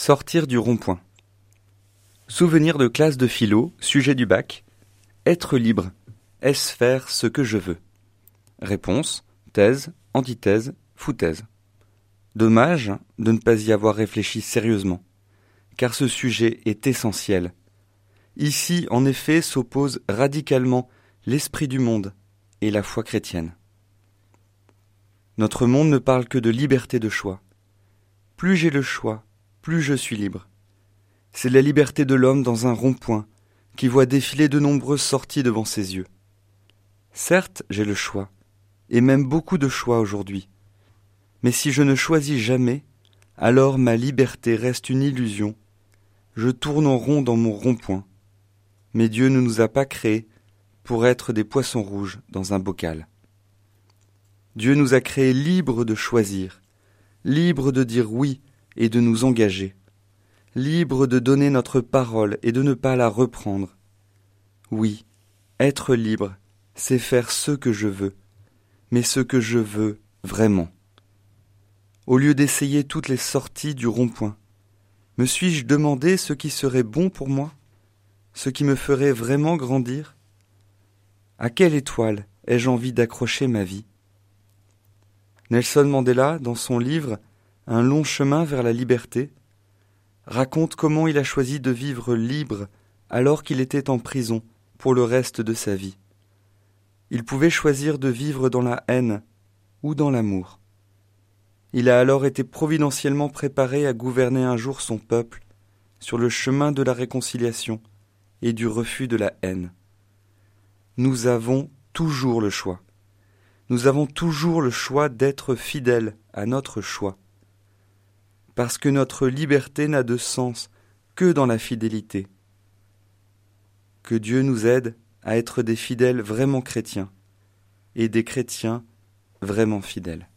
Sortir du rond-point. Souvenir de classe de philo, sujet du bac. Être libre. Est-ce faire ce que je veux? Réponse thèse, antithèse, foutaise. Dommage de ne pas y avoir réfléchi sérieusement, car ce sujet est essentiel. Ici, en effet, s'oppose radicalement l'esprit du monde et la foi chrétienne. Notre monde ne parle que de liberté de choix. Plus j'ai le choix, plus je suis libre. C'est la liberté de l'homme dans un rond-point qui voit défiler de nombreuses sorties devant ses yeux. Certes, j'ai le choix, et même beaucoup de choix aujourd'hui. Mais si je ne choisis jamais, alors ma liberté reste une illusion. Je tourne en rond dans mon rond-point. Mais Dieu ne nous a pas créés pour être des poissons rouges dans un bocal. Dieu nous a créés libres de choisir, libres de dire oui et de nous engager, libre de donner notre parole et de ne pas la reprendre. Oui, être libre, c'est faire ce que je veux, mais ce que je veux vraiment. Au lieu d'essayer toutes les sorties du rond-point, me suis-je demandé ce qui serait bon pour moi, ce qui me ferait vraiment grandir? À quelle étoile ai-je envie d'accrocher ma vie? Nelson Mandela, dans son livre un long chemin vers la liberté, raconte comment il a choisi de vivre libre alors qu'il était en prison pour le reste de sa vie. Il pouvait choisir de vivre dans la haine ou dans l'amour. Il a alors été providentiellement préparé à gouverner un jour son peuple sur le chemin de la réconciliation et du refus de la haine. Nous avons toujours le choix. Nous avons toujours le choix d'être fidèles à notre choix parce que notre liberté n'a de sens que dans la fidélité. Que Dieu nous aide à être des fidèles vraiment chrétiens et des chrétiens vraiment fidèles.